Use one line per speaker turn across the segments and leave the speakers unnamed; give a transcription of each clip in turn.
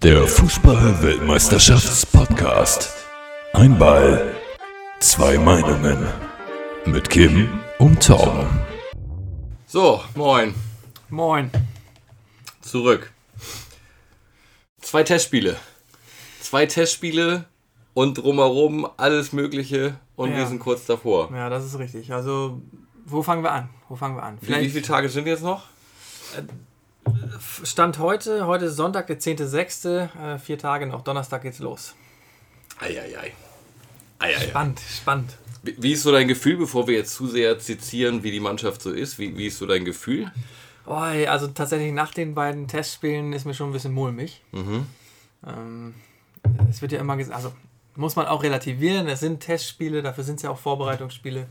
Der Fußball-Weltmeisterschafts-Podcast. Ein Ball, zwei Meinungen. Mit Kim und Tom.
So, moin.
Moin.
Zurück. Zwei Testspiele. Zwei Testspiele und drumherum alles Mögliche und
Ja.
wir sind kurz davor.
Ja, das ist richtig. Also, wo fangen wir an? Wo fangen wir an?
Wie, wie viele Tage sind jetzt noch?
Stand heute, heute ist Sonntag, der 10.06., äh, vier Tage noch, Donnerstag geht's los.
Eieiei. Eieiei.
Spannend, spannend.
Wie, wie ist so dein Gefühl, bevor wir jetzt zu sehr zitieren, wie die Mannschaft so ist? Wie, wie ist so dein Gefühl?
Oh, ey, also tatsächlich nach den beiden Testspielen ist mir schon ein bisschen mulmig.
Mhm.
Ähm, es wird ja immer gesagt, also muss man auch relativieren, es sind Testspiele, dafür sind es ja auch Vorbereitungsspiele.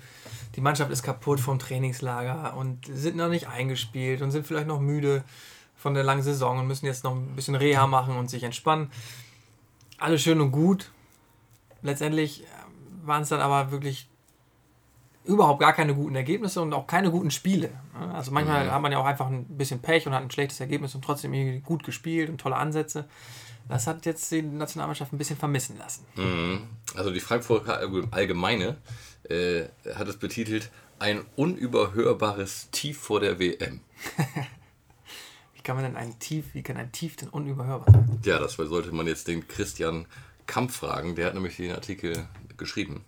Die Mannschaft ist kaputt vom Trainingslager und sind noch nicht eingespielt und sind vielleicht noch müde von der langen Saison und müssen jetzt noch ein bisschen Reha machen und sich entspannen. Alles schön und gut. Letztendlich waren es dann aber wirklich überhaupt gar keine guten Ergebnisse und auch keine guten Spiele. Also manchmal hat man ja auch einfach ein bisschen Pech und hat ein schlechtes Ergebnis und trotzdem gut gespielt und tolle Ansätze. Das hat jetzt die Nationalmannschaft ein bisschen vermissen lassen.
Mhm. Also die Frankfurter Allgemeine äh, hat es betitelt, ein unüberhörbares Tief vor der WM.
Wie kann man denn ein Tief, wie kann ein Tief denn unüberhörbar sein?
Ja, das sollte man jetzt den Christian Kampf fragen. Der hat nämlich den Artikel geschrieben.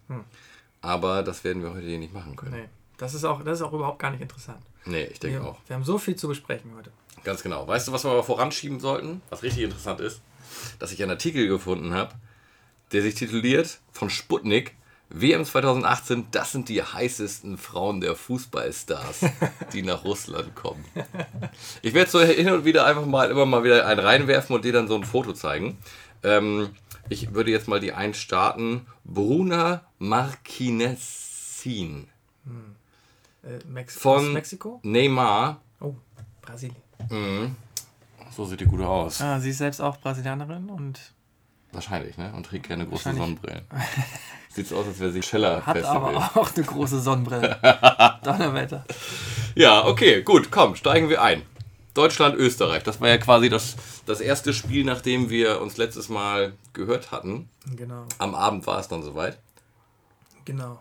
Aber das werden wir heute hier nicht machen können.
Nee, das ist auch, das ist auch überhaupt gar nicht interessant.
Nee, ich denke
Wir,
auch.
wir haben so viel zu besprechen heute.
Ganz genau. Weißt du, was wir aber voranschieben sollten? Was richtig interessant ist, dass ich einen Artikel gefunden habe, der sich tituliert von Sputnik. WM 2018, das sind die heißesten Frauen der Fußballstars, die nach Russland kommen. Ich werde so hin und wieder einfach mal immer mal wieder einen reinwerfen und dir dann so ein Foto zeigen. Ähm, ich würde jetzt mal die einen starten. Bruna Marquinezin
Äh, Mex
Von-
aus Mexiko?
Neymar.
Oh, Brasilien.
So sieht die gut aus.
Ah, sie ist selbst auch Brasilianerin und
Wahrscheinlich, ne? Und trägt keine großen
Wahrscheinlich.
Sonnenbrillen. Sieht so aus, als wäre sie Scheller
hat
Festival.
aber auch eine große Sonnenbrille. Donnerwetter.
Ja, okay, gut, komm, steigen wir ein. Deutschland, Österreich. Das war ja quasi das, das erste Spiel, nachdem wir uns letztes Mal gehört hatten.
Genau,
Am Abend war es dann soweit.
genau.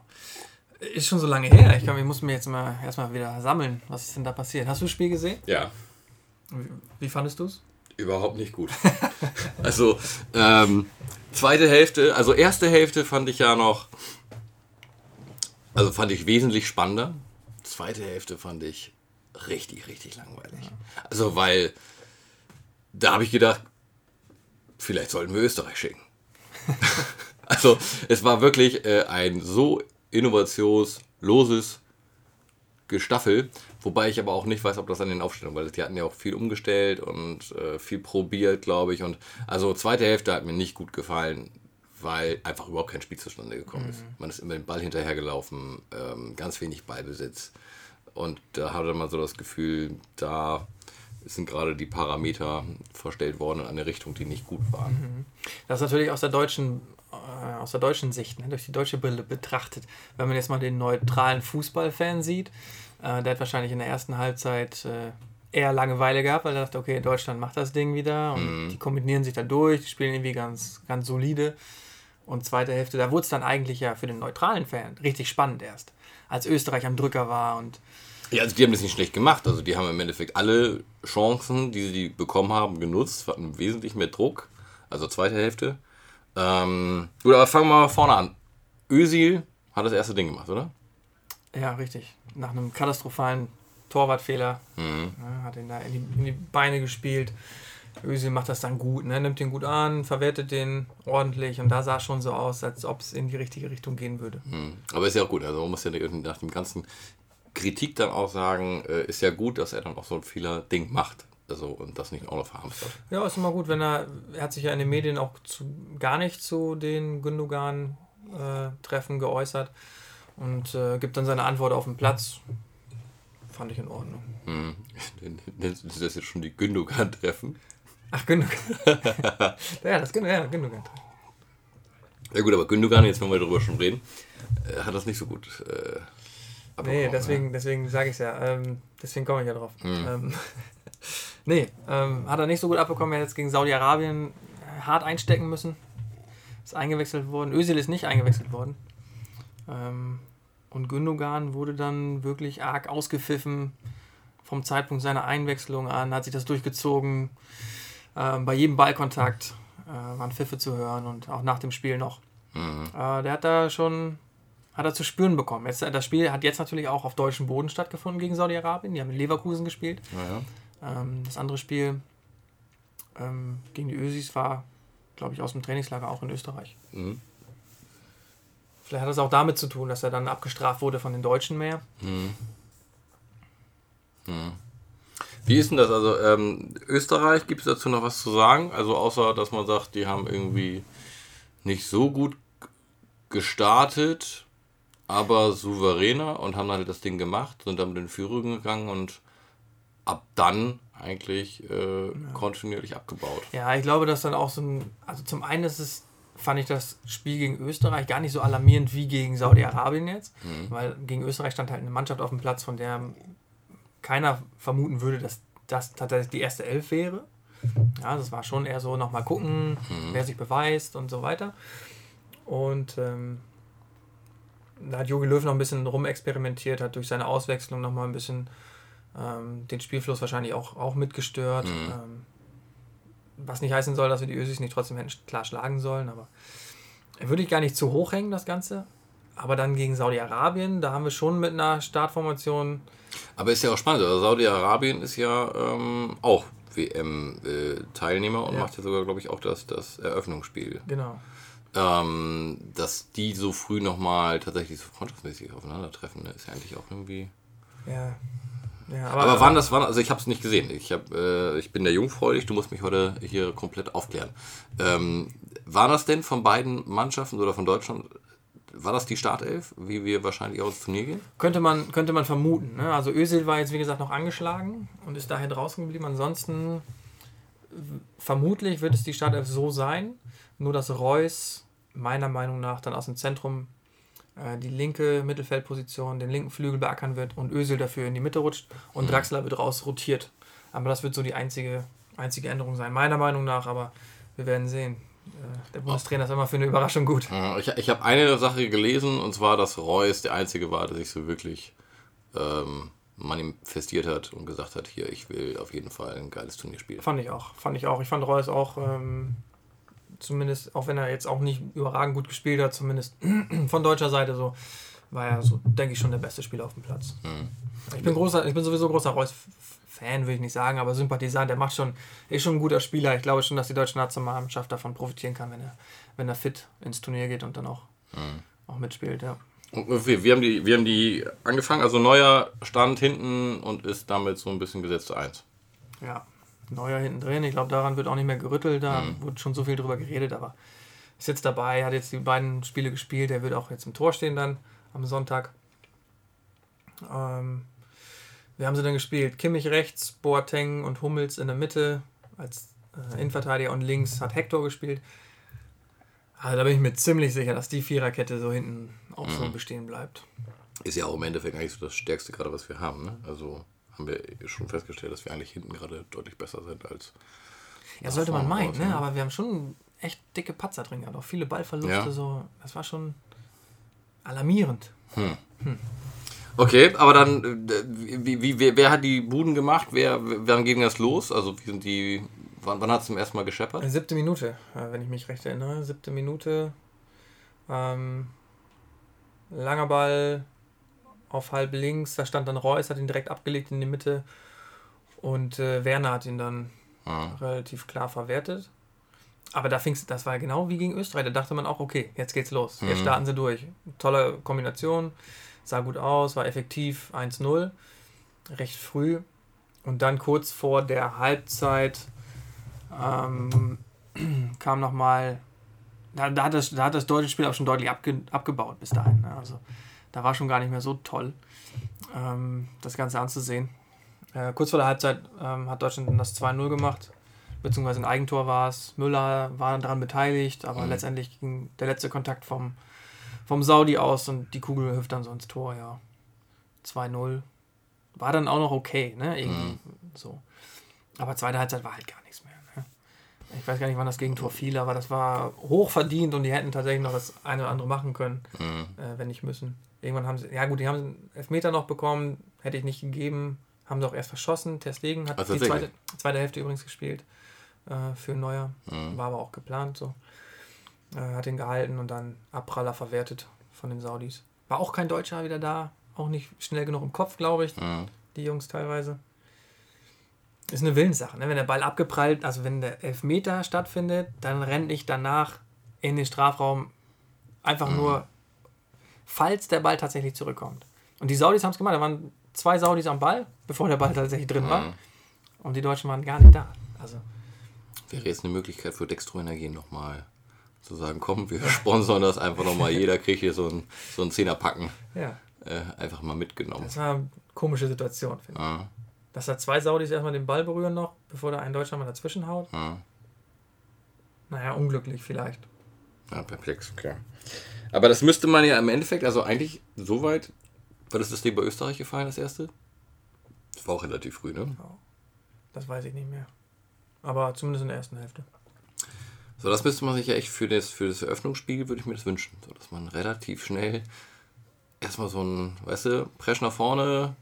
Ist schon so lange her. Ich glaube, ich muss mir jetzt mal erstmal wieder sammeln. Was ist denn da passiert? Hast du das Spiel gesehen?
Ja,
Wie, wie fandest du es?
überhaupt nicht gut. also, ähm, zweite Hälfte, also erste Hälfte fand ich ja noch, also fand ich wesentlich spannender. Zweite Hälfte fand ich richtig, richtig langweilig. Also, weil da habe ich gedacht, vielleicht sollten wir Österreich schicken. also, es war wirklich äh, ein so innovationsloses Gestaffel, wobei ich aber auch nicht weiß, ob das an den Aufstellungen, weil die hatten ja auch viel umgestellt und äh, viel probiert, glaube ich. Und also zweite Hälfte hat mir nicht gut gefallen, weil einfach überhaupt kein Spiel zustande gekommen ist. Man ist immer den Ball hinterhergelaufen, ähm, ganz wenig Ballbesitz. Und da hatte man so das Gefühl, da sind gerade die Parameter verstellt worden in eine Richtung, die nicht gut waren.
Das ist natürlich aus der deutschen, äh, aus der deutschen Sicht, ne, durch die deutsche Brille betrachtet. Wenn man jetzt mal den neutralen Fußballfan sieht, äh, der hat wahrscheinlich in der ersten Halbzeit äh, eher Langeweile gehabt, weil er dachte, okay, Deutschland macht das Ding wieder und die kombinieren sich da durch, die spielen irgendwie ganz, ganz solide. Und zweite Hälfte, da wurde es dann eigentlich ja für den neutralen Fan richtig spannend erst, als Österreich am Drücker war und
Ja, also die haben das nicht schlecht gemacht. Also die haben im Endeffekt alle Chancen, die sie bekommen haben, genutzt, hatten wesentlich mehr Druck. Also zweite Hälfte. Ähm, gut, aber fangen wir mal vorne an. Özil hat das erste Ding gemacht, oder?
Ja, richtig. Nach einem katastrophalen Torwartfehler
Mhm.
ja, hat ihn da in die, in die Beine gespielt. Özil macht das dann gut, ne? nimmt den gut an, verwertet den ordentlich und da sah es schon so aus, als ob es in die richtige Richtung gehen würde.
Mhm. Aber ist ja auch gut. Also man muss ja nach dem ganzen Kritik dann auch sagen, äh, ist ja gut, dass er dann auch so ein Fehler-Ding macht. Also und das nicht auch noch verhamstert.
Ja, ist immer gut, wenn er, er hat sich ja in den Medien auch zu, gar nicht zu den Gündogan-Treffen geäußert und äh, gibt dann seine Antwort auf den Platz. Fand ich in Ordnung.
Mhm. Nennst du das jetzt schon die Gündogan-Treffen?
Ach, Gündogan. ja, das ja, Gündogan.
Ja gut, aber Gündogan, jetzt wenn wir darüber schon reden, äh, hat das nicht so gut äh,
Nee,
abbekommen,
deswegen, deswegen sage ich es ja. Ähm, deswegen komme ich ja drauf. Ähm, Nee, ähm, hat er nicht so gut abbekommen. Er hat jetzt gegen Saudi-Arabien äh, hart einstecken müssen. Ist eingewechselt worden. Özil ist nicht eingewechselt worden. Ähm, und Gündogan wurde dann wirklich arg ausgepfiffen vom Zeitpunkt seiner Einwechslung an, hat sich das durchgezogen. Ähm, bei jedem Ballkontakt äh, waren Pfiffe zu hören und auch nach dem Spiel noch. Mhm. Äh, der hat da schon hat er zu spüren bekommen. Jetzt, das Spiel hat jetzt natürlich auch auf deutschem Boden stattgefunden gegen Saudi-Arabien. Die haben mit Leverkusen gespielt. Ja, ja. Ähm, das andere Spiel ähm, gegen die Ösis war, glaube ich, aus dem Trainingslager auch in Österreich. Mhm. Vielleicht hat das auch damit zu tun, dass er dann abgestraft wurde von den Deutschen mehr. Mhm.
Mhm. Wie ist denn das? Also ähm, Österreich, gibt es dazu noch was zu sagen? Also außer, dass man sagt, die haben irgendwie nicht so gut gestartet, aber souveräner und haben halt das Ding gemacht, sind dann mit den Führungen gegangen und ab dann eigentlich äh, kontinuierlich abgebaut.
Ja, ich glaube, dass dann auch so ein, also zum einen ist es, fand ich das Spiel gegen Österreich gar nicht so alarmierend wie gegen Saudi-Arabien jetzt, mhm. weil gegen Österreich stand halt eine Mannschaft auf dem Platz, von der keiner vermuten würde, dass das tatsächlich die erste Elf wäre. Ja, das war schon eher so nochmal gucken, mhm. wer sich beweist und so weiter. Und ähm, da hat Jogi Löw noch ein bisschen rumexperimentiert, hat durch seine Auswechslung nochmal ein bisschen ähm, den Spielfluss wahrscheinlich auch, auch mitgestört. Mhm. Ähm, was nicht heißen soll, dass wir die Ösis nicht trotzdem hätten klar schlagen sollen, aber würde ich gar nicht zu hoch hängen, das Ganze. Aber dann gegen Saudi-Arabien, da haben wir schon mit einer Startformation.
Aber ist ja auch spannend. Also Saudi-Arabien ist ja ähm, auch WM-Teilnehmer äh, und ja. macht ja sogar, glaube ich, auch das, das Eröffnungsspiel.
Genau.
Ähm, dass die so früh nochmal tatsächlich so freundschaftsmäßig aufeinandertreffen, ne? ist ja eigentlich auch irgendwie.
Ja.
ja aber, aber wann das war, also ich habe es nicht gesehen. Ich, hab, äh, ich bin der jungfräulich, du musst mich heute hier komplett aufklären. Ähm, war das denn von beiden Mannschaften oder von Deutschland war das die Startelf, wie wir wahrscheinlich auch ins Turnier gehen?
Könnte man, könnte man vermuten. Ne? Also Özil war jetzt, wie gesagt, noch angeschlagen und ist daher draußen geblieben. Ansonsten vermutlich wird es die Startelf so sein, nur dass Reus meiner Meinung nach dann aus dem Zentrum äh, die linke Mittelfeldposition, den linken Flügel beackern wird und Özil dafür in die Mitte rutscht und mhm. Draxler wird raus rotiert. Aber das wird so die einzige, einzige Änderung sein, meiner Meinung nach, aber wir werden sehen. Äh, der Bundestrainer ist immer für eine Überraschung gut.
Ich, ich habe eine Sache gelesen, und zwar, dass Reus der Einzige war, der sich so wirklich ähm, manifestiert hat und gesagt hat, hier, ich will auf jeden Fall ein geiles Turnier spielen.
Fand ich auch, fand ich auch. Ich fand Reus auch, ähm, zumindest, auch wenn er jetzt auch nicht überragend gut gespielt hat, zumindest von deutscher Seite so, war er so, denke ich, schon der beste Spieler auf dem Platz. Mhm. Ich bin großer, ich bin sowieso großer Reus Fan, will ich nicht sagen, aber Sympathisant, der macht schon, ist schon ein guter Spieler. Ich glaube schon, dass die deutsche Nationalmannschaft davon profitieren kann, wenn er, wenn er fit ins Turnier geht und dann auch, mhm. auch mitspielt, ja.
Okay, wir haben, die, wir haben die angefangen, also neuer Stand hinten und ist damit so ein bisschen gesetzte 1.
Ja, neuer hinten drin. Ich glaube, daran wird auch nicht mehr gerüttelt. Da mhm. wurde schon so viel drüber geredet, aber ist jetzt dabei, hat jetzt die beiden Spiele gespielt. Er wird auch jetzt im Tor stehen dann am Sonntag. Ähm, wir haben sie dann gespielt. Kimmich rechts, Boateng und Hummels in der Mitte als äh, Innenverteidiger und links hat Hector gespielt. Also da bin ich mir ziemlich sicher, dass die Viererkette so hinten auch mhm. so bestehen bleibt.
Ist ja auch im Endeffekt eigentlich so das Stärkste gerade, was wir haben. Ne? Also haben wir schon festgestellt, dass wir eigentlich hinten gerade deutlich besser sind als.
Ja, sollte man meinen, ne? aber wir haben schon echt dicke Patzer drin gehabt. Auch viele Ballverluste. Ja. So. Das war schon alarmierend. Hm.
Hm. Okay, aber dann, äh, wie, wie, wer, wer, hat die Buden gemacht? Wer, wann ging das los? Also, wie sind die, wann, wann hat es zum ersten Mal gescheppert?
Siebte Minute, äh, wenn ich mich recht erinnere. Siebte Minute. Ähm, langer Ball auf halb links. Da stand dann Reus, hat ihn direkt abgelegt in die Mitte. Und äh, Werner hat ihn dann ah. relativ klar verwertet. Aber da fing's, das war genau wie gegen Österreich. Da dachte man auch, okay, jetzt geht's los. Jetzt mhm. starten sie durch. Tolle Kombination sah gut aus, war effektiv 1-0, recht früh. Und dann kurz vor der Halbzeit ähm, kam nochmal, da, da, hat das, da hat das deutsche Spiel auch schon deutlich abge, abgebaut bis dahin. Ne? Also da war schon gar nicht mehr so toll, ähm, das Ganze anzusehen. Äh, kurz vor der Halbzeit ähm, hat Deutschland das 2-0 gemacht, beziehungsweise ein Eigentor war es. Müller war daran beteiligt, aber mhm. letztendlich ging der letzte Kontakt vom vom Saudi aus und die Kugel hüpft dann so ins Tor, ja. 2-0. War dann auch noch okay, ne? Irgendwie mhm. so. Aber zweite Halbzeit war halt gar nichts mehr. Ne? Ich weiß gar nicht, wann das Gegentor fiel, aber das war hoch verdient und die hätten tatsächlich noch das eine oder andere machen können, mhm. äh, wenn nicht müssen. Irgendwann haben sie, ja gut, die haben einen Elfmeter noch bekommen, hätte ich nicht gegeben, haben sie auch erst verschossen. Terstegen hat also die zweite, zweite Hälfte übrigens gespielt äh, für Neuer, mhm. war aber auch geplant so. Äh, hat ihn gehalten und dann Abpraller verwertet von den Saudis. War auch kein Deutscher wieder da, auch nicht schnell genug im Kopf, glaube ich, mhm. die Jungs teilweise. Ist eine Willenssache, ne? wenn der Ball abgeprallt, also wenn der Elfmeter stattfindet, dann renne ich danach in den Strafraum einfach mhm. nur, falls der Ball tatsächlich zurückkommt. Und die Saudis haben es gemacht, da waren zwei Saudis am Ball, bevor der Ball tatsächlich drin war. Mhm. Und die Deutschen waren gar nicht da. Also
Wäre jetzt eine Möglichkeit für Dextro Energie nochmal zu sagen, komm, wir sponsern das einfach nochmal, jeder kriegt hier so ein, so ein Zehnerpacken. Ja. Äh, einfach mal mitgenommen.
Das war eine komische Situation, finde ah. ich. Dass da zwei Saudis erstmal den Ball berühren noch, bevor da ein Deutscher mal dazwischen haut. Ah. Naja, unglücklich vielleicht.
Ja, perplex, klar. Aber das müsste man ja im Endeffekt, also eigentlich soweit, war das das Ding bei Österreich gefallen, das erste? Das war auch relativ früh, ne?
Das weiß ich nicht mehr. Aber zumindest in der ersten Hälfte.
So, das müsste man sich ja echt für das, für das Eröffnungsspiel, würde ich mir das wünschen. So, dass man relativ schnell erstmal so ein, weißt du, Presch nach vorne,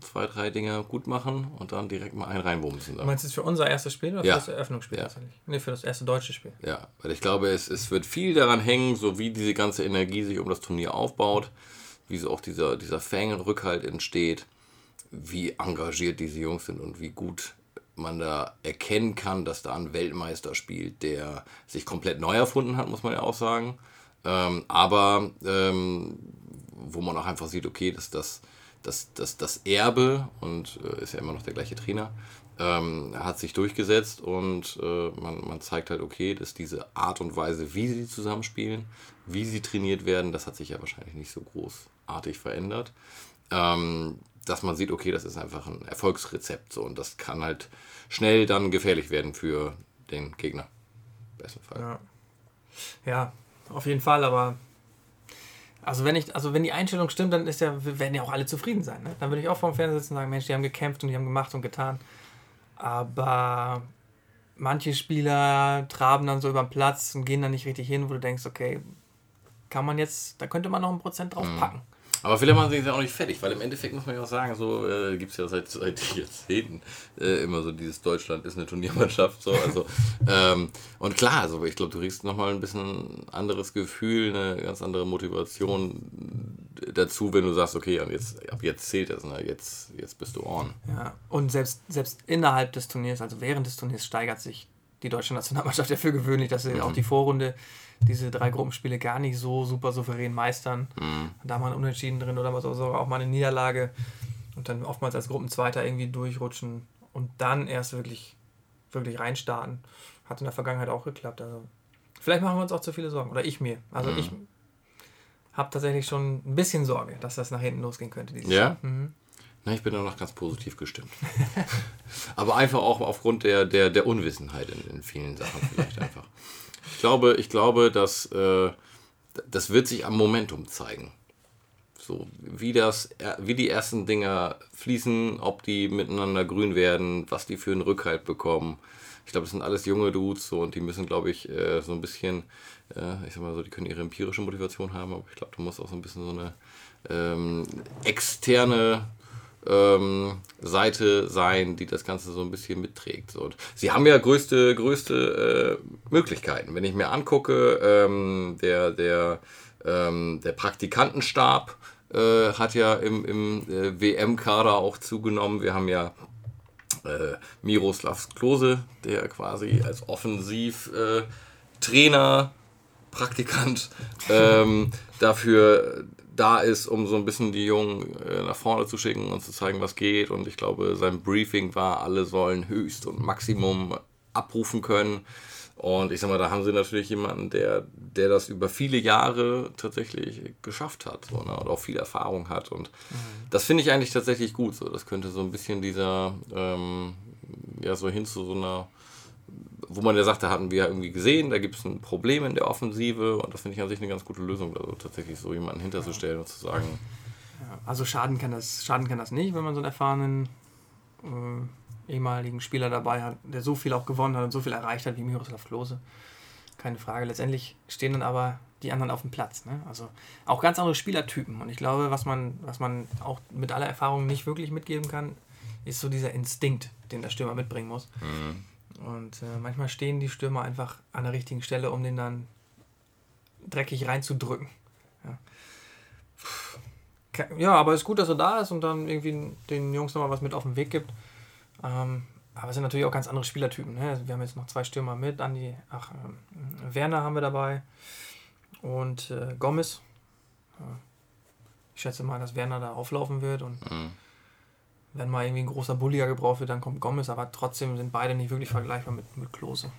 zwei, drei Dinge gut machen und dann direkt mal einen reinwumsen.
Du meinst du für unser erstes Spiel oder ja. für das Eröffnungsspiel ja. tatsächlich? Nee, für das erste deutsche Spiel.
Ja, weil ich glaube, es, es wird viel daran hängen, so wie diese ganze Energie sich um das Turnier aufbaut, wie so auch dieser, dieser Fang und Rückhalt entsteht, wie engagiert diese Jungs sind und wie gut man da erkennen kann, dass da ein Weltmeister spielt, der sich komplett neu erfunden hat, muss man ja auch sagen. Ähm, aber ähm, wo man auch einfach sieht, okay, dass das, das, das, das Erbe und äh, ist ja immer noch der gleiche Trainer, ähm, hat sich durchgesetzt und äh, man, man zeigt halt, okay, dass diese Art und Weise, wie sie zusammenspielen, wie sie trainiert werden, das hat sich ja wahrscheinlich nicht so großartig verändert. Ähm, dass man sieht, okay, das ist einfach ein Erfolgsrezept so und das kann halt schnell dann gefährlich werden für den Gegner. Besten Fall.
Ja. ja, auf jeden Fall, aber also wenn ich, also wenn die Einstellung stimmt, dann ist ja, werden ja auch alle zufrieden sein. Ne? Dann würde ich auch vorm Fernseher sitzen und sagen, Mensch, die haben gekämpft und die haben gemacht und getan. Aber manche Spieler traben dann so über den Platz und gehen dann nicht richtig hin, wo du denkst, okay, kann man jetzt, da könnte man noch ein Prozent drauf mhm. packen. Mhm.
Aber vielleicht machen sich ja auch nicht fertig, weil im Endeffekt muss man ja auch sagen, so äh, gibt es ja seit, seit Jahrzehnten äh, immer so dieses Deutschland ist eine Turniermannschaft. So, also, ähm, und klar, also ich glaube, du kriegst nochmal ein bisschen anderes Gefühl, eine ganz andere Motivation dazu, wenn du sagst, okay, jetzt, ab jetzt zählt das, ne? jetzt, jetzt bist du on.
Ja, und selbst, selbst innerhalb des Turniers, also während des Turniers, steigert sich die deutsche Nationalmannschaft ja für gewöhnlich, dass sie mhm. auch die Vorrunde diese drei Gruppenspiele gar nicht so super souverän meistern. Mhm. Da mal ein Unentschieden drin oder sogar auch mal eine Niederlage und dann oftmals als Gruppenzweiter irgendwie durchrutschen und dann erst wirklich, wirklich reinstarten. Hat in der Vergangenheit auch geklappt. Also vielleicht machen wir uns auch zu viele Sorgen. Oder ich mir. Also mhm. ich habe tatsächlich schon ein bisschen Sorge, dass das nach hinten losgehen könnte.
ja? Mhm. Na, ich bin da noch ganz positiv gestimmt. Aber einfach auch aufgrund der, der, der Unwissenheit in, in vielen Sachen vielleicht einfach. Ich glaube, ich glaube, dass äh, das wird sich am Momentum zeigen. So, wie, das, wie die ersten Dinger fließen, ob die miteinander grün werden, was die für einen Rückhalt bekommen. Ich glaube, das sind alles junge Dudes so, und die müssen, glaube ich, äh, so ein bisschen, äh, ich sag mal so, die können ihre empirische Motivation haben, aber ich glaube, du musst auch so ein bisschen so eine ähm, externe ähm, Seite sein, die das Ganze so ein bisschen mitträgt. Und sie haben ja größte, größte äh, Möglichkeiten. Wenn ich mir angucke, ähm, der, der, ähm, der Praktikantenstab äh, hat ja im, im äh, WM-Kader auch zugenommen. Wir haben ja äh, Miroslav Klose, der quasi als Offensivtrainer, äh, Praktikant ähm, dafür da ist, um so ein bisschen die Jungen äh, nach vorne zu schicken und zu zeigen, was geht. Und ich glaube, sein Briefing war, alle sollen Höchst und Maximum abrufen können. Und ich sag mal, da haben sie natürlich jemanden, der, der das über viele Jahre tatsächlich geschafft hat so, ne? und auch viel Erfahrung hat. Und mhm. das finde ich eigentlich tatsächlich gut. So. Das könnte so ein bisschen dieser, ähm, ja, so hin zu so einer wo man ja sagt, da hatten wir ja irgendwie gesehen, da gibt es ein Problem in der Offensive und das finde ich an sich eine ganz gute Lösung, also tatsächlich so jemanden hinterzustellen und zu sagen.
Ja, also schaden kann, das, schaden kann das nicht, wenn man so einen erfahrenen äh, ehemaligen Spieler dabei hat, der so viel auch gewonnen hat und so viel erreicht hat wie Miroslav Klose. Keine Frage. Letztendlich stehen dann aber die anderen auf dem Platz. Ne? Also auch ganz andere Spielertypen. Und ich glaube, was man, was man auch mit aller Erfahrung nicht wirklich mitgeben kann, ist so dieser Instinkt, den der Stürmer mitbringen muss. Mhm. Und äh, manchmal stehen die Stürmer einfach an der richtigen Stelle, um den dann dreckig reinzudrücken. Ja. ja, aber es ist gut, dass er da ist und dann irgendwie den Jungs nochmal was mit auf den Weg gibt. Ähm, aber es sind natürlich auch ganz andere Spielertypen. Ne? Wir haben jetzt noch zwei Stürmer mit. Andi, ach, äh, Werner haben wir dabei und äh, Gomez. Ich schätze mal, dass Werner da auflaufen wird und mhm. Wenn mal irgendwie ein großer Bullier gebraucht wird, dann kommt Gomez, aber trotzdem sind beide nicht wirklich vergleichbar mit, mit Klose.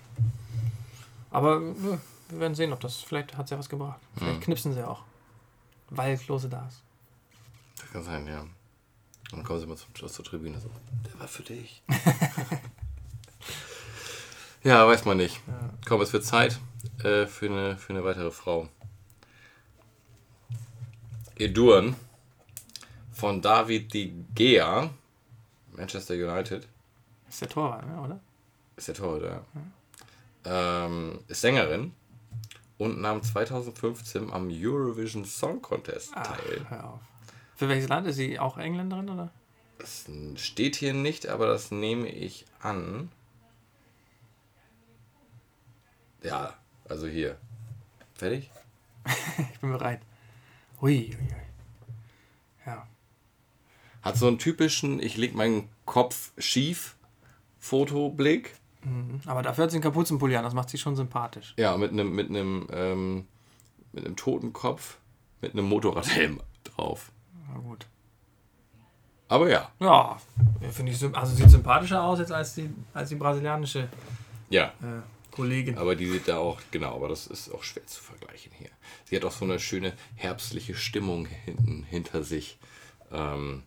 Aber wir werden sehen, ob das, vielleicht hat es ja was gebracht. Vielleicht mhm. knipsen sie auch, weil Klose da ist.
Das kann sein, ja. Und dann kommen sie mal zum, zur Tribüne so, der war für dich. ja, weiß man nicht. Ja. Komm, es wird Zeit äh, für, eine, für eine weitere Frau. Edurn von David de Gea, Manchester United.
Ist der Torwart, ne, oder?
Ist der Torwart, ja. ja. Ähm, ist Sängerin und nahm 2015 am Eurovision Song Contest Ach, teil. Hör
auf. Für welches Land? Ist sie auch Engländerin, oder?
Das steht hier nicht, aber das nehme ich an. Ja, also hier. Fertig?
ich bin bereit. Hui, hui, hui. Ja.
Hat so einen typischen, ich leg meinen Kopf schief Fotoblick.
Mhm. Aber dafür hat sie einen Kapuzenpulli an, das macht sie schon sympathisch.
Ja, mit einem mit einem ähm, mit einem toten Kopf mit einem Motorradhelm drauf.
Na gut.
Aber ja.
Ja, finde ich also sieht sympathischer aus jetzt als die als die brasilianische.
Ja. Äh, Kollegin. Aber die sieht da auch, genau, aber das ist auch schwer zu vergleichen hier. Sie hat auch so eine schöne herbstliche Stimmung hinten hinter sich. Ähm,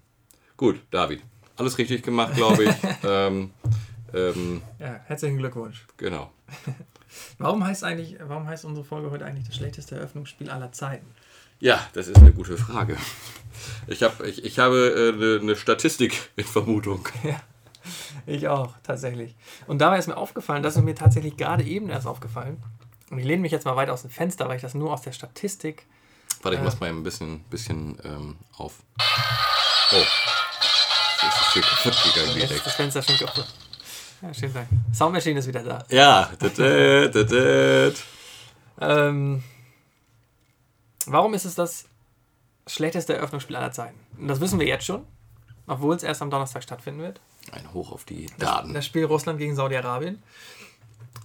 gut, David. Alles richtig gemacht, glaube ich. ähm,
ähm, ja, herzlichen Glückwunsch.
Genau.
warum heißt eigentlich, warum heißt unsere Folge heute eigentlich das schlechteste Eröffnungsspiel aller Zeiten?
Ja, das ist eine gute Frage. Ich, hab, ich, ich habe äh, eine, eine Statistik in Vermutung.
Ja. Ich auch, tatsächlich. Und dabei ist mir aufgefallen, das ist mir tatsächlich gerade eben erst aufgefallen. Und ich lehne mich jetzt mal weit aus dem Fenster, weil ich das nur aus der Statistik.
Warte, ich äh, muss mal ein bisschen, bisschen ähm, auf. Oh. Das ist hier kaputt gegangen direkt.
Das Fenster schon kaputt. Ja, schönen Dank. Soundmaschine ist wieder da.
Ja. Da, da, da,
ähm, warum ist es das schlechteste Eröffnungsspiel aller Zeiten? Und das wissen wir jetzt schon, obwohl es erst am Donnerstag stattfinden wird.
Ein Hoch auf die Daten.
Das, Spiel Russland gegen Saudi-Arabien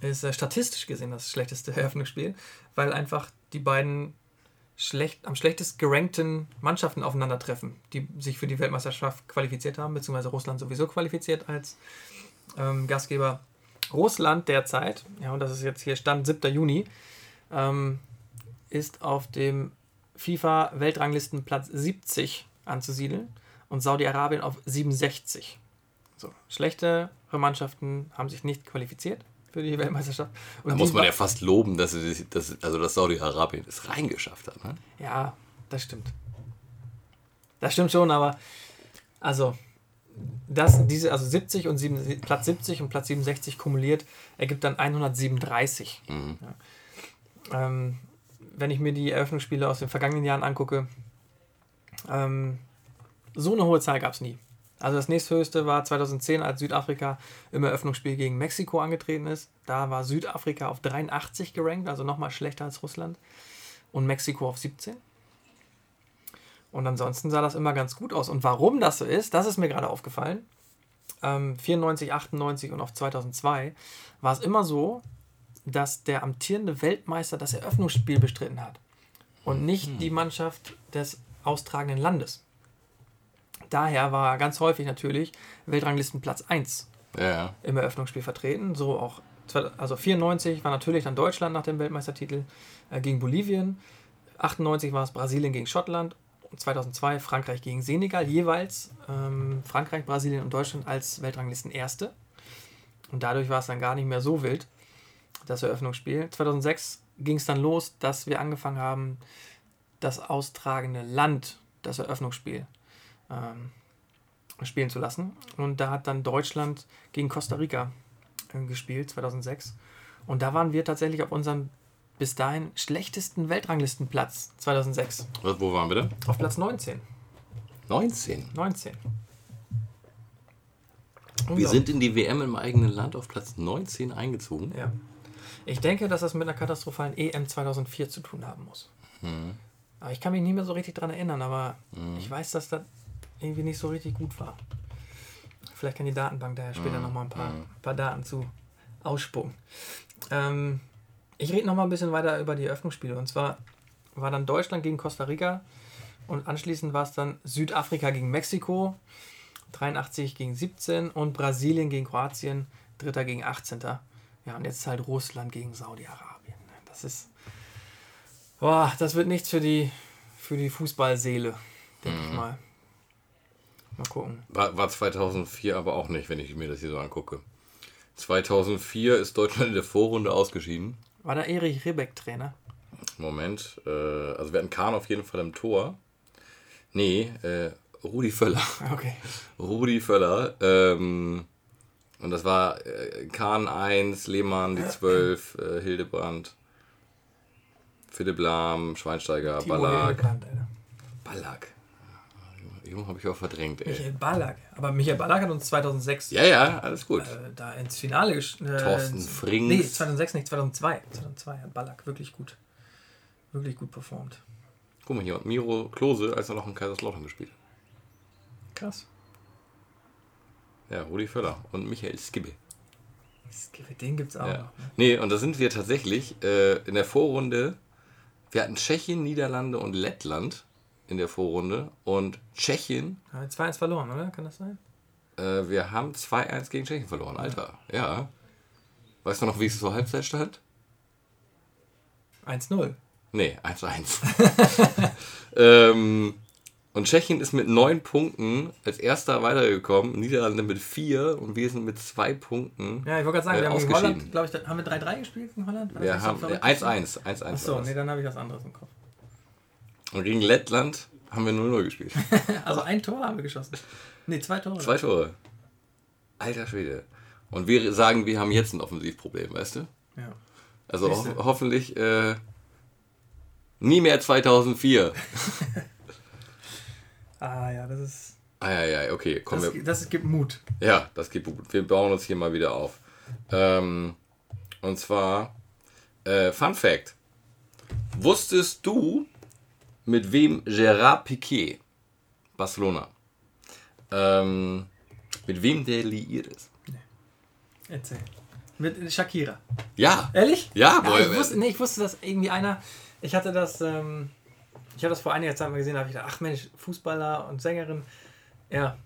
ist äh, statistisch gesehen das schlechteste Eröffnungsspiel, weil einfach die beiden schlecht, am schlechtest gerankten Mannschaften aufeinandertreffen, die sich für die Weltmeisterschaft qualifiziert haben, beziehungsweise Russland sowieso qualifiziert als ähm, Gastgeber. Russland derzeit, ja, und das ist jetzt hier Stand 7. Juni, ähm, ist auf dem FIFA-Weltranglistenplatz 70 anzusiedeln und Saudi-Arabien auf 67. So, schlechtere Mannschaften haben sich nicht qualifiziert für die Weltmeisterschaft.
Und da muss man ja fast loben, dass, sie, dass, also dass Saudi-Arabien es reingeschafft hat. Ne?
Ja, das stimmt. Das stimmt schon, aber also das, diese, also 70 und 7, Platz 70 und Platz 67 kumuliert ergibt dann 137. Mhm. Ja. Ähm, wenn ich mir die Eröffnungsspiele aus den vergangenen Jahren angucke, ähm, so eine hohe Zahl gab es nie. Also das nächsthöchste war 2010, als Südafrika im Eröffnungsspiel gegen Mexiko angetreten ist. Da war Südafrika auf 83 gerankt, also nochmal schlechter als Russland. Und Mexiko auf 17. Und ansonsten sah das immer ganz gut aus. Und warum das so ist, das ist mir gerade aufgefallen. Ähm, 94, 98 und auf 2002 war es immer so, dass der amtierende Weltmeister das Eröffnungsspiel bestritten hat. Und nicht hm. die Mannschaft des austragenden Landes daher war ganz häufig natürlich Weltranglistenplatz 1
ja.
im Eröffnungsspiel vertreten. So auch, also 94 war natürlich dann Deutschland nach dem Weltmeistertitel äh, gegen Bolivien. 98 war es Brasilien gegen Schottland. 2002 Frankreich gegen Senegal, jeweils ähm, Frankreich, Brasilien und Deutschland als Weltranglisten Erste. Und dadurch war es dann gar nicht mehr so wild, das Eröffnungsspiel. 2006 ging es dann los, dass wir angefangen haben, das austragende Land, das Eröffnungsspiel ähm, spielen zu lassen. Und da hat dann Deutschland gegen Costa Rica äh, gespielt, 2006. Und da waren wir tatsächlich auf unserem bis dahin schlechtesten Weltranglistenplatz 2006.
Was, wo waren wir denn?
Auf Platz 19.
19.
19.
Wir sind in die WM im eigenen Land auf Platz 19 eingezogen.
Ja. Ich denke, dass das mit einer katastrophalen EM 2004 zu tun haben muss.
Hm.
Aber ich kann mich nicht mehr so richtig dran erinnern, aber ich weiß, dass das irgendwie nicht so richtig gut war. Vielleicht kann die Datenbank daher später
Hm.
noch mal ein paar, paar Daten zu ausspucken. Ähm, ich rede noch mal ein bisschen weiter über die Eröffnungsspiele. Und zwar war dann Deutschland gegen Costa Rica und anschließend war es dann Südafrika gegen Mexiko, 83 gegen 17 und Brasilien gegen Kroatien, Dritter gegen 18. Ja, und jetzt halt Russland gegen Saudi-Arabien. Das ist. Boah, das wird nichts für die, für die Fußballseele, denke ich mal. Mal gucken.
War, war 2004 aber auch nicht, wenn ich mir das hier so angucke. 2004 ist Deutschland in der Vorrunde ausgeschieden.
War da Erich Ribbeck Trainer?
Moment, äh, also wir hatten Kahn auf jeden Fall im Tor. Nee, äh, Rudi Völler.
Okay.
Rudi Völler. Ähm, und das war äh, Kahn 1, Lehmann die 12, äh, Hildebrand, Philipp Lahm, Schweinsteiger,
Timo
Ballack.
Hildebrand, Alter.
Ballack. Jung habe ich auch verdrängt, ey.
Michael Ballack. Aber Michael Ballack hat uns 2006
Ja, ja, alles gut.
äh, da ins Finale gesch- äh,
Thorsten Frings.
Nee, 2006 nicht, 2002. 2002 hat Ballack wirklich gut, wirklich gut performt.
Guck mal hier, und Miro Klose, als er noch in Kaiserslautern gespielt.
Krass.
Ja, Rudi Völler und Michael Skibbe.
Den gibt's auch
Ja.
noch. Ne?
Nee, und da sind wir tatsächlich äh, in der Vorrunde. Wir hatten Tschechien, Niederlande und Lettland in der Vorrunde. Und Tschechien,
Haben wir 2-1 verloren, oder? Kann das sein?
äh, wir haben 2-1 gegen Tschechien verloren. Alter, ja. Weißt du noch, wie es zur Halbzeit stand?
1-0.
Nee, 1-1. ähm, und Tschechien ist mit neun Punkten als erster weitergekommen, Niederlande mit vier und wir sind mit zwei Punkten.
Ja, ich wollte gerade sagen,
Äh,
wir haben gegen. Holland, glaube ich, haben wir 3-3 gespielt gegen Holland? War
Wir haben äh,
verrückt?
1-1. 1-1
Achso, nee, dann habe ich was anderes im Kopf.
Und gegen Lettland haben wir 0-0 gespielt.
Also ein Tor haben wir geschossen. Nee, zwei Tore.
Zwei Tore. Alter Schwede. Und wir sagen, wir haben jetzt ein Offensivproblem, weißt du?
Ja.
Also ho hoffentlich äh, nie mehr 2004.
Ah ja, das ist.
Ah, ja, ja, okay, komm,
Das,
wir,
das gibt Mut.
ja, das geht gut. Wir bauen uns hier mal wieder auf. Ähm, und zwar, äh, Fun Fact. Wusstest du, mit wem Gerard Piquet, Barcelona, ähm, mit wem der liiert ist?
Erzähl. Mit Shakira.
Ja.
Ehrlich?
Ja, boah,
ich, wusste, nee, ich wusste, dass irgendwie einer. Ich hatte das. Ähm, ich habe das vor einiger Zeit mal gesehen, da habe ich gedacht, ach Mensch, Fußballer und Sängerin. Ja.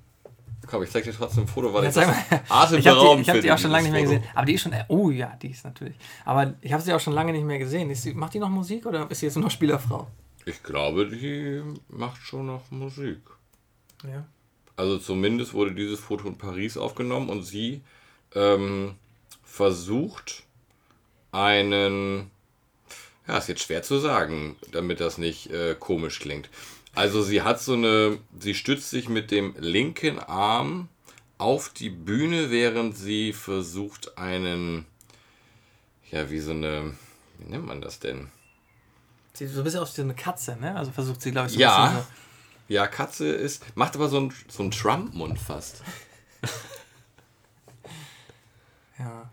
Komm, ich zeig dir trotzdem ein Foto, weil
Ja,
ich das
mal. Ich habe die,
atemberaubend
ich hab die auch schon lange nicht mehr gesehen. Aber die ist schon. Oh ja, die ist natürlich. Aber ich habe sie auch schon lange nicht mehr gesehen. Ist macht die noch Musik oder ist sie jetzt nur noch Spielerfrau?
Ich glaube, die macht schon noch Musik.
Ja.
Also zumindest wurde dieses Foto in Paris aufgenommen und sie ähm, versucht einen, ja, ist jetzt schwer zu sagen, damit das nicht äh, komisch klingt. Also sie hat so eine, sie stützt sich mit dem linken Arm auf die Bühne, während sie versucht einen, ja, wie so eine, wie nennt man das denn?
Sie so ein bisschen aus wie so eine Katze, ne? Also versucht sie, glaube ich, so ein
Ja.
bisschen so.
Ja, Katze ist, macht aber so einen so einen Trump-Mund fast.
Ja.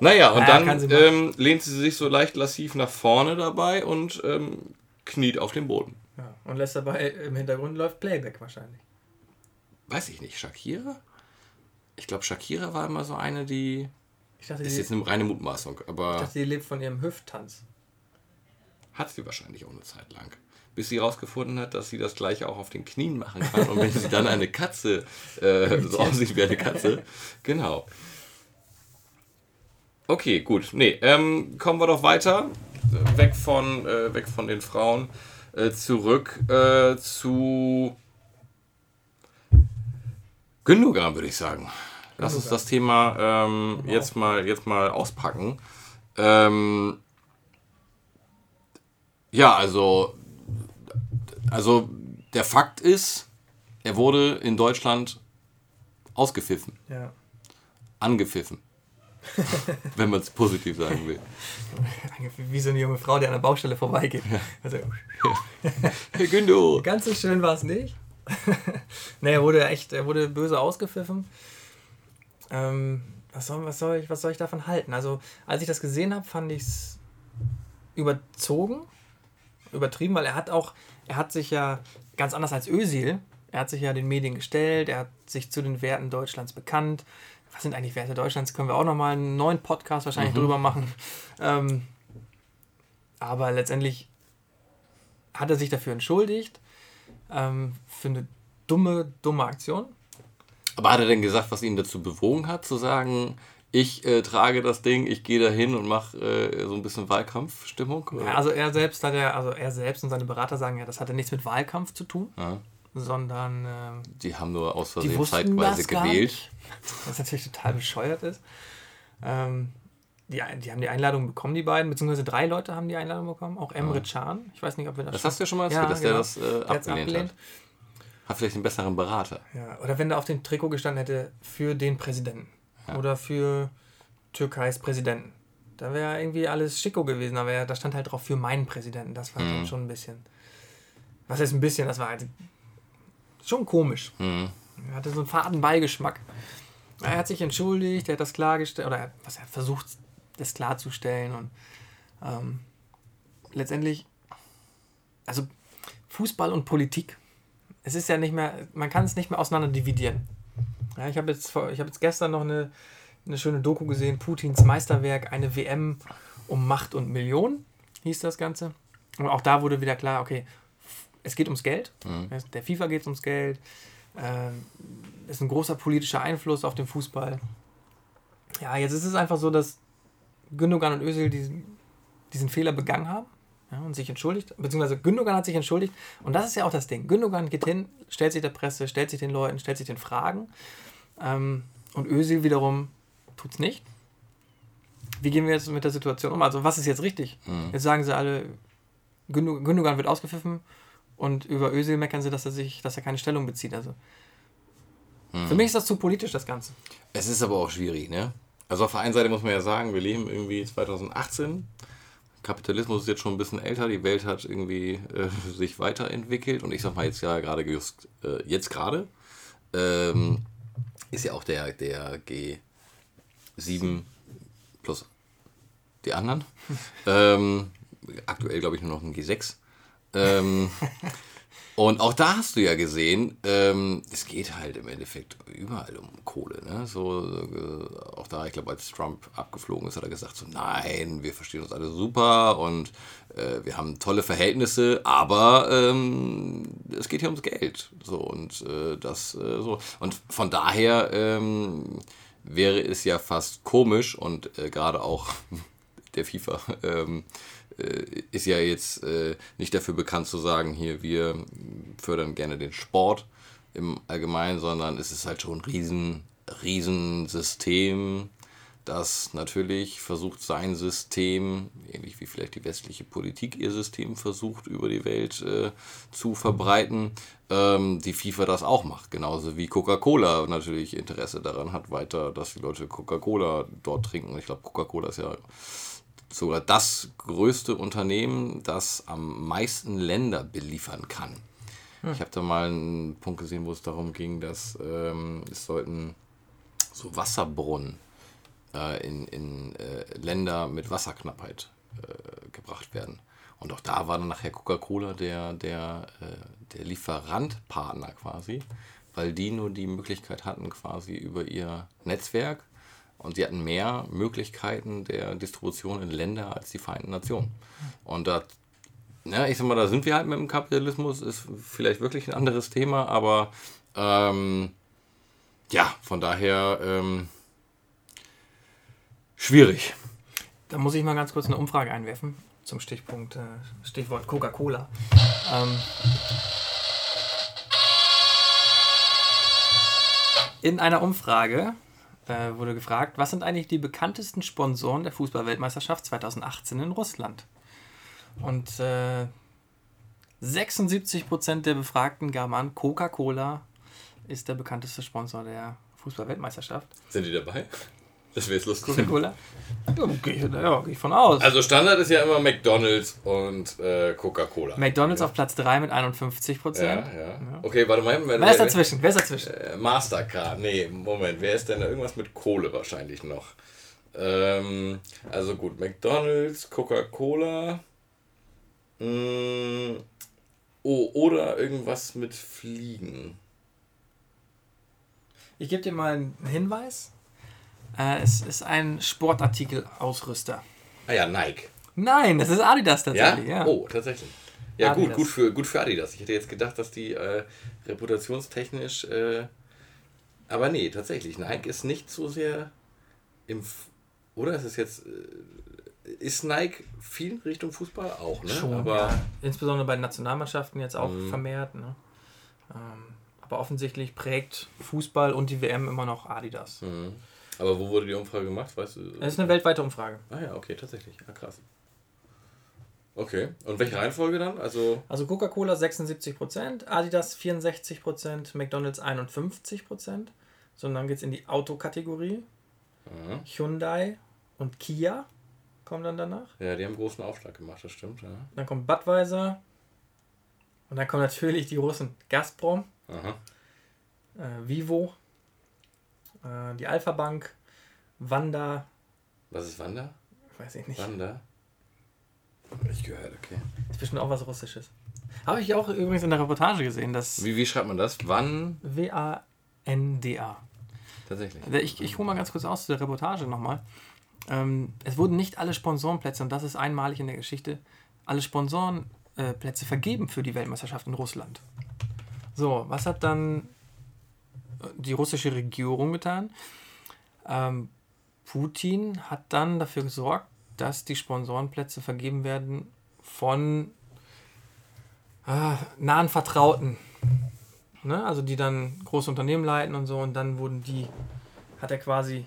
Naja, und
Naja, sie
dann
machen.
ähm, lehnt sie sich so leicht lassiv nach vorne dabei und ähm, kniet auf dem Boden.
ja. Und lässt dabei im Hintergrund läuft Playback wahrscheinlich.
Weiß ich nicht, Shakira? Ich glaube, Shakira war immer so eine, die.
Ich dachte,
Ist jetzt eine reine Mutmaßung,
ich
aber
dachte, die lebt von ihrem Hüfttanz.
Hat sie wahrscheinlich auch eine Zeit lang. Bis sie herausgefunden hat, dass sie das gleiche auch auf den Knien machen kann. Und wenn sie dann eine Katze äh, so aussieht wie eine Katze. Genau. Okay, gut. Nee, ähm, kommen wir doch weiter. Weg von, äh, weg von den Frauen. Äh, zurück äh, zu Gündogan, würde ich sagen. Lass uns das Thema ähm, jetzt, mal, jetzt mal auspacken. Ähm, ja, also, also der Fakt ist, er wurde in Deutschland ausgepfiffen.
Ja.
Angepfiffen. Wenn man es positiv sagen will.
Wie so eine junge Frau, die an der Baustelle vorbeigeht. Also,
Herr Gündo!
ganz so schön war es nicht. nee, er wurde echt, er wurde böse ausgepfiffen. Ähm, was, soll, was, soll ich, was soll ich davon halten? Also, als ich das gesehen habe, fand ich es überzogen, übertrieben, weil er hat auch, er hat sich ja ganz anders als Ösil, er hat sich ja den Medien gestellt, er hat sich zu den Werten Deutschlands bekannt. Was sind eigentlich Werte Deutschlands? Können wir auch nochmal einen neuen Podcast wahrscheinlich drüber machen. Ähm, aber letztendlich hat er sich dafür entschuldigt. Ähm, für eine dumme, dumme Aktion.
Aber hat er denn gesagt, was ihn dazu bewogen hat, zu sagen, ich äh, trage das Ding, ich gehe dahin und mache äh, so ein bisschen Wahlkampfstimmung?
Ja, also er selbst hat ja, also er selbst und seine Berater sagen ja, das hatte nichts mit Wahlkampf zu tun,
Ja.
sondern ähm,
Die haben nur aus Versehen zeitweise gewählt.
was natürlich total bescheuert ist. Ähm, die, die haben die Einladung bekommen, die beiden, beziehungsweise drei Leute haben die Einladung bekommen, auch Emre Can. Ich weiß nicht, ob wir das
Das
schon-
hast du ja schon mal
Ja,
erzählt, dass
genau.
der das äh,
Der hat's
abgelehnt, hat. Hat vielleicht einen besseren Berater.
Ja, oder wenn da auf dem Trikot gestanden hätte, für den Präsidenten. Oder für Türkeis Präsidenten. Da wäre irgendwie alles schicko gewesen, aber da stand halt drauf für meinen Präsidenten. Das war dann schon ein bisschen. Was heißt ein bisschen? Das war halt schon komisch.
Mhm.
Er hatte so einen faden Beigeschmack. Er hat sich entschuldigt, er hat das klargestellt, oder er, was er hat versucht, das klarzustellen. Und ähm, letztendlich, also Fußball und Politik, es ist ja nicht mehr, man kann es nicht mehr auseinander dividieren. Ja, ich habe jetzt, ich habe jetzt gestern noch eine, eine schöne Doku gesehen, Putins Meisterwerk, eine WM um Macht und Millionen, hieß das Ganze. Und auch da wurde wieder klar, okay, es geht ums Geld. Der FIFA geht es ums Geld. Ähm, ist ein großer politischer Einfluss auf den Fußball. Ja, jetzt ist es einfach so, dass Gündogan und Özil diesen, diesen Fehler begangen haben ja, und sich entschuldigt. Beziehungsweise Gündogan hat sich entschuldigt. Und das ist ja auch das Ding. Gündogan geht hin, stellt sich der Presse, stellt sich den Leuten, stellt sich den Fragen. Ähm, und Özil wiederum tut es nicht. Wie gehen wir jetzt mit der Situation um? Also, was ist jetzt richtig? Jetzt sagen sie alle, Gündo- Gündogan wird ausgepfiffen und über Özil meckern sie, dass er sich, dass er keine Stellung bezieht. Also für mich ist das zu politisch, das Ganze.
Es ist aber auch schwierig, ne? Also auf der einen Seite muss man ja sagen, wir leben irgendwie 2018. Kapitalismus ist jetzt schon ein bisschen älter, die Welt hat irgendwie äh, sich weiterentwickelt und ich sag mal jetzt ja gerade just äh, jetzt gerade ähm, ist ja auch der, der G7 plus die anderen. ähm, aktuell glaube ich nur noch ein G6. Ähm, und auch da hast du ja gesehen, ähm, es geht halt im Endeffekt überall um Kohle. Ne? So, äh, auch da, ich glaube, als Trump abgeflogen ist, hat er gesagt, so nein, wir verstehen uns alle super und äh, wir haben tolle Verhältnisse, aber ähm, es geht hier ums Geld. So und äh, das äh, so. Und von daher ähm, wäre es ja fast komisch und äh, gerade auch der FIFA ähm, äh, ist ja jetzt äh, nicht dafür bekannt zu sagen, hier, wir fördern gerne den Sport im Allgemeinen, sondern es ist halt schon ein riesen, riesen System, das natürlich versucht, sein System, ähnlich wie vielleicht die westliche Politik ihr System versucht, über die Welt äh, zu verbreiten, ähm, die FIFA das auch macht. Genauso wie Coca-Cola natürlich Interesse daran hat, weiter, dass die Leute Coca-Cola dort trinken. Ich glaube, Coca-Cola ist ja sogar das größte Unternehmen, das am meisten Länder beliefern kann. Ich habe da mal einen Punkt gesehen, wo es darum ging, dass ähm, es sollten so Wasserbrunnen äh, in, in äh, Länder mit Wasserknappheit äh, gebracht werden. Und auch da war dann nachher Coca-Cola der, der, äh, der Lieferantpartner quasi, weil die nur die Möglichkeit hatten, quasi über ihr Netzwerk und sie hatten mehr Möglichkeiten der Distribution in Länder als die Vereinten Nationen. Und da, ja, ich sag mal, da sind wir halt mit dem Kapitalismus, ist vielleicht wirklich ein anderes Thema, aber ähm, ja, von daher ähm, schwierig.
Da muss ich mal ganz kurz eine Umfrage einwerfen zum Stichpunkt, äh, Stichwort Coca-Cola. Ähm, in einer Umfrage äh, wurde gefragt, was sind eigentlich die bekanntesten Sponsoren der Fußballweltmeisterschaft 2018 in Russland? Und äh, 76% der Befragten gaben an, Coca-Cola ist der bekannteste Sponsor der Fußball-Weltmeisterschaft.
Sind die dabei? Das wäre jetzt lustig.
Coca-Cola? Ja, gehe ja, geh ich von aus.
Also Standard ist ja immer McDonalds und äh, Coca-Cola.
McDonalds auf Platz 3 mit 51
Ja,
Prozent.
ja. Okay, warte mal. Wer,
Wer ist dazwischen? Wer ist dazwischen?
Äh, Mastercard. Nee, Moment. Wer ist denn da? Irgendwas mit Kohle wahrscheinlich noch. Ähm, also gut, McDonalds, Coca-Cola. Mm, oh, oder irgendwas mit Fliegen.
Ich gebe dir mal einen Hinweis. Äh, es ist ein Sportartikelausrüster.
Ah ja, Nike.
Nein, das ist Adidas
Ja?
tatsächlich. Ja?
Oh, tatsächlich. Ja, gut,
Adidas.
gut für, gut für Adidas. Ich hätte jetzt gedacht, dass die äh, reputationstechnisch. Äh, aber nee, tatsächlich. Nike ist nicht so sehr im. F oder ist es jetzt. Äh, ist Nike viel Richtung Fußball auch, ne?
Schon,
aber
ja. Insbesondere bei den Nationalmannschaften jetzt auch
Mhm.
vermehrt. Ne? Ähm, aber offensichtlich prägt Fußball und die WM immer noch Adidas.
Mhm. Aber wo wurde die Umfrage gemacht? Weißt du?
Das ist eine weltweite Umfrage.
Ah ja, okay, tatsächlich. Ah, krass. Okay. Und welche Reihenfolge dann? Also.
Also Coca-Cola 76%, Adidas 64%, McDonalds 51%. So, und dann geht es in die Autokategorie.
Mhm.
Hyundai und Kia kommen dann danach.
Ja, die haben großen Aufschlag gemacht, das stimmt, ja.
Dann kommt Budweiser. Und dann kommen natürlich die Russen Gazprom, äh, Vivo, äh, die Alpha Bank, Wanda,
Was ist Wanda?
weiß ich nicht.
Wanda? Ich gehört, okay.
Ist bestimmt auch was Russisches. Habe ich auch übrigens in der Reportage gesehen, dass
Wie, wie schreibt man das? Wann?
W-A-N-D-A.
Tatsächlich.
Ich, ich hole mal ganz kurz aus der Reportage nochmal. Ähm, es wurden nicht alle Sponsorenplätze, und das ist einmalig in der Geschichte, alle Sponsorenplätze vergeben für die Weltmeisterschaft in Russland. So, was hat dann die russische Regierung getan? Ähm, Putin hat dann dafür gesorgt, dass die Sponsorenplätze vergeben werden von ah, nahen Vertrauten. Ne? Also die dann große Unternehmen leiten und so und dann wurden die, hat er quasi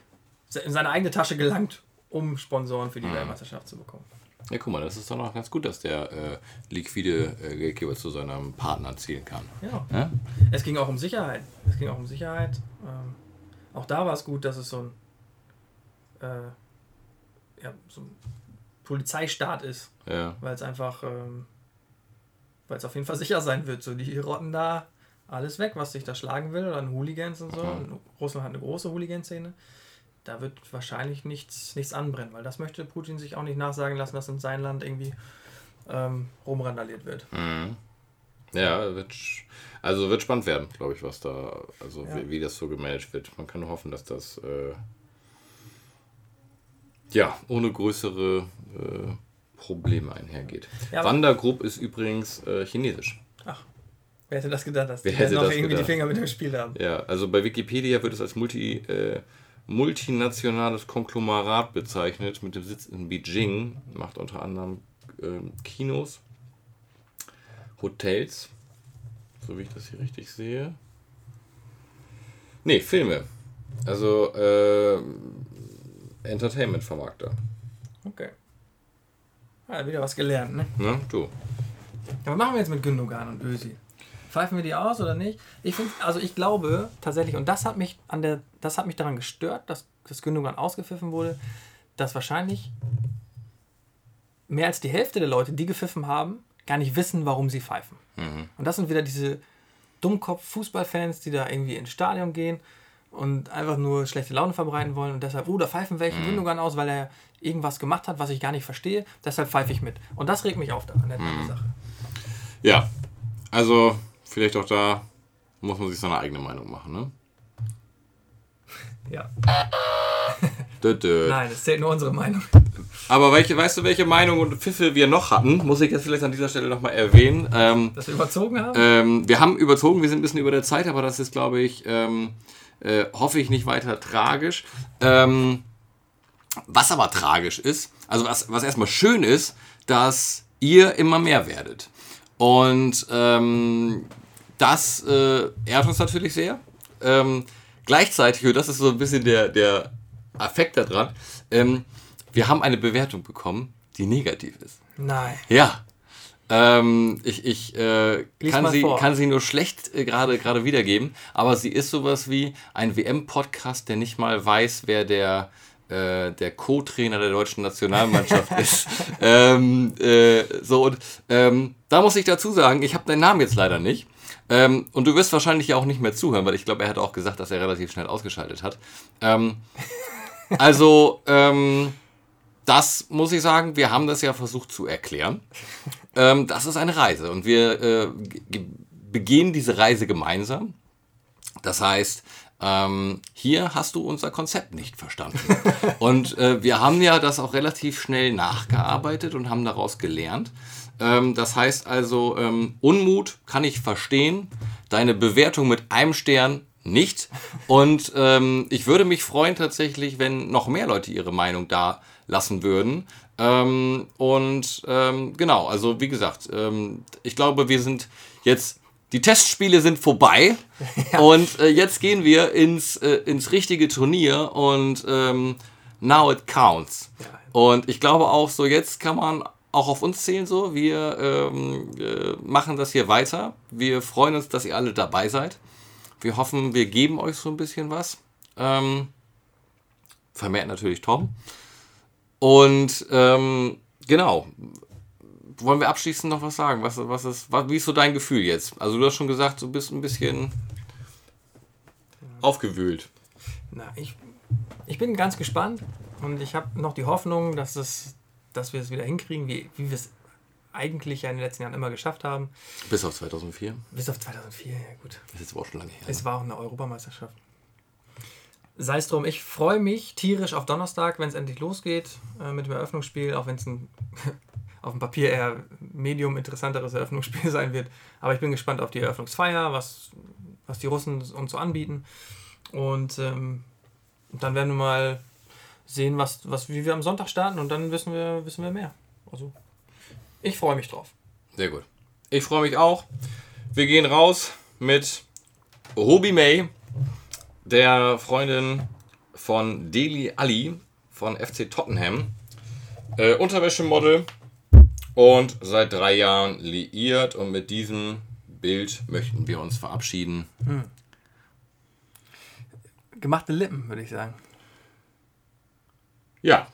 in seine eigene Tasche gelangt, um Sponsoren für die Weltmeisterschaft zu bekommen.
Ja, guck mal, das ist doch noch ganz gut, dass der äh, liquide äh, Geldgeber zu seinem Partner zielen kann.
Ja.
Ja?
Es ging auch um Sicherheit. Es ging auch um Sicherheit. Ähm, auch da war es gut, dass es so ein, äh, ja, so ein Polizeistaat ist,
Ja.
weil es einfach, ähm, weil es auf jeden Fall sicher sein wird. So die rotten da alles weg, was sich da schlagen will, oder an Hooligans und so.
Mhm.
Russland hat eine große Hooligan-Szene. Da wird wahrscheinlich nichts, nichts anbrennen, weil das möchte Putin sich auch nicht nachsagen lassen, dass in sein Land irgendwie ähm, rumrandaliert wird.
Mhm. Ja, wird, also wird spannend werden, glaube ich, was da, also
Ja.
wie, wie das so gemanagt wird. Man kann nur hoffen, dass das äh, ja ohne größere äh, Probleme einhergeht.
Ja,
Group ist übrigens äh, chinesisch.
Ach, wer hätte das gedacht, dass
Wer
die noch irgendwie
gedacht?
die Finger mit dem Spiel haben?
Ja, also bei Wikipedia wird es als multi, äh, multinationales Konglomerat bezeichnet mit dem Sitz in Beijing. Macht unter anderem ähm, Kinos, Hotels, so wie ich das hier richtig sehe. Nee, Filme. Also äh, Entertainment-Vermarkter.
Okay. Ja, wieder was gelernt, ne?
Ne? Du.
Ja, was machen wir jetzt mit Gündogan und Özil? Pfeifen wir die aus oder nicht? Ich finde, also ich glaube tatsächlich, und das hat mich an der, das hat mich daran gestört, dass das Gündogan ausgepfiffen wurde, dass wahrscheinlich mehr als die Hälfte der Leute, die gepfiffen haben, gar nicht wissen, warum sie pfeifen. Und das sind wieder diese Dummkopf-Fußballfans, die da irgendwie ins Stadion gehen und einfach nur schlechte Laune verbreiten wollen und deshalb, oh, da pfeifen welche Gündogan aus, weil er irgendwas gemacht hat, was ich gar nicht verstehe, deshalb pfeife ich mit. Und das regt mich auf da an der Sache.
Ja, also vielleicht auch da muss man sich seine eigene Meinung machen, ne?
Ja.
Dö, dö.
Nein, es zählt nur unsere Meinung.
Aber welche, weißt du, welche Meinung und Pfiffe wir noch hatten? Muss ich jetzt vielleicht an dieser Stelle nochmal erwähnen. Ähm,
Dass wir überzogen haben?
ähm, wir haben überzogen, wir sind ein bisschen über der Zeit, aber das ist, glaube ich, ähm, äh, hoffe ich nicht weiter tragisch. Ähm, was aber tragisch ist, also was, was erstmal schön ist, dass ihr immer mehr werdet. Und ähm, das äh, ehrt uns natürlich sehr. Ähm, gleichzeitig, und das ist so ein bisschen der, der Affekt daran, ähm, wir haben eine Bewertung bekommen, die negativ ist.
Nein.
Ja. Ähm, ich ich äh, kann, sie,
vor.
kann sie nur schlecht äh, gerade gerade wiedergeben, aber sie ist sowas wie ein WM-Podcast, der nicht mal weiß, wer der, äh, der Co-Trainer der deutschen Nationalmannschaft ist. Ähm, äh, so, und ähm, da muss ich dazu sagen, ich habe deinen Namen jetzt leider nicht. Ähm, und du wirst wahrscheinlich ja auch nicht mehr zuhören, weil ich glaube, er hat auch gesagt, dass er relativ schnell ausgeschaltet hat. Ähm, also, ähm, das muss ich sagen, wir haben das ja versucht zu erklären. Ähm, das ist eine Reise und wir äh, ge- begehen diese Reise gemeinsam. Das heißt, ähm, hier hast du unser Konzept nicht verstanden. Und äh, wir haben ja das auch relativ schnell nachgearbeitet und haben daraus gelernt. Ähm, das heißt also, ähm, Unmut kann ich verstehen, deine Bewertung mit einem Stern nicht. Und ähm, ich würde mich freuen tatsächlich, wenn noch mehr Leute ihre Meinung da lassen würden. Ähm, und ähm, genau, also wie gesagt, ähm, ich glaube, wir sind jetzt, die Testspiele sind vorbei und äh, jetzt gehen wir ins, äh, ins richtige Turnier und ähm, now it counts. Und ich glaube auch so, jetzt kann man auch auf uns zählen so, wir ähm, äh, machen das hier weiter. Wir freuen uns, dass ihr alle dabei seid. Wir hoffen, wir geben euch so ein bisschen was. Ähm, vermehrt natürlich Tom. Und ähm, genau. Wollen wir abschließend noch was sagen? Was, was ist, was, wie ist so dein Gefühl jetzt? Also du hast schon gesagt, du bist ein bisschen aufgewühlt.
Na, ich, ich bin ganz gespannt und ich habe noch die Hoffnung, dass, es, dass wir es wieder hinkriegen, wie, wie wir es eigentlich ja in den letzten Jahren immer geschafft haben.
Bis auf 2004.
Bis auf 2004, ja gut.
Das ist aber auch schon lange her.
Es war auch eine Europameisterschaft. Sei es drum, ich freue mich tierisch auf Donnerstag, wenn es endlich losgeht äh, mit dem Eröffnungsspiel, auch wenn es ein auf dem Papier eher medium interessanteres Eröffnungsspiel sein wird. Aber ich bin gespannt auf die Eröffnungsfeier, was, was die Russen uns so anbieten. Und ähm, dann werden wir mal sehen, was, was, wie wir am Sonntag starten und dann wissen wir, wissen wir mehr. Also, ich freue mich drauf.
Sehr gut. Ich freue mich auch. Wir gehen raus mit Ruby May, der Freundin von Deli Ali von FC Tottenham. Äh, Unterwäschemodel und seit drei Jahren liiert. Und mit diesem Bild möchten wir uns verabschieden.
Gemachte Lippen, würde ich sagen.
Ja,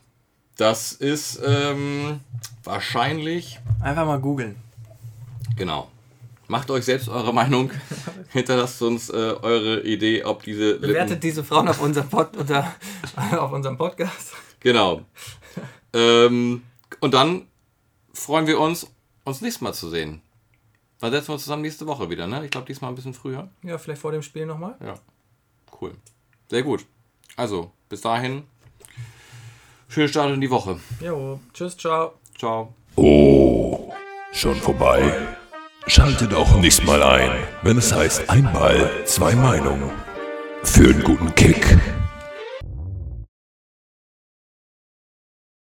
das ist ähm, wahrscheinlich
Einfach mal googeln.
Genau. Macht euch selbst eure Meinung. Hinterlasst uns äh, eure Idee, ob diese Lippen...
Bewertet diese Frauen auf unserem, Pod, unter, auf unserem Podcast.
Genau. ähm, und dann freuen wir uns, uns nächstes Mal zu sehen. Dann setzen wir uns zusammen nächste Woche wieder, ne? Ich glaube, diesmal ein bisschen früher.
Ja, vielleicht vor dem Spiel nochmal.
Ja. Cool. Sehr gut. Also, bis dahin. Schönen Start in die Woche.
Jo, tschüss, ciao.
Ciao.
Oh, schon vorbei. Schaltet auch nächstes Mal ein, wenn es heißt ein Ball, zwei Meinungen. Für einen guten Kick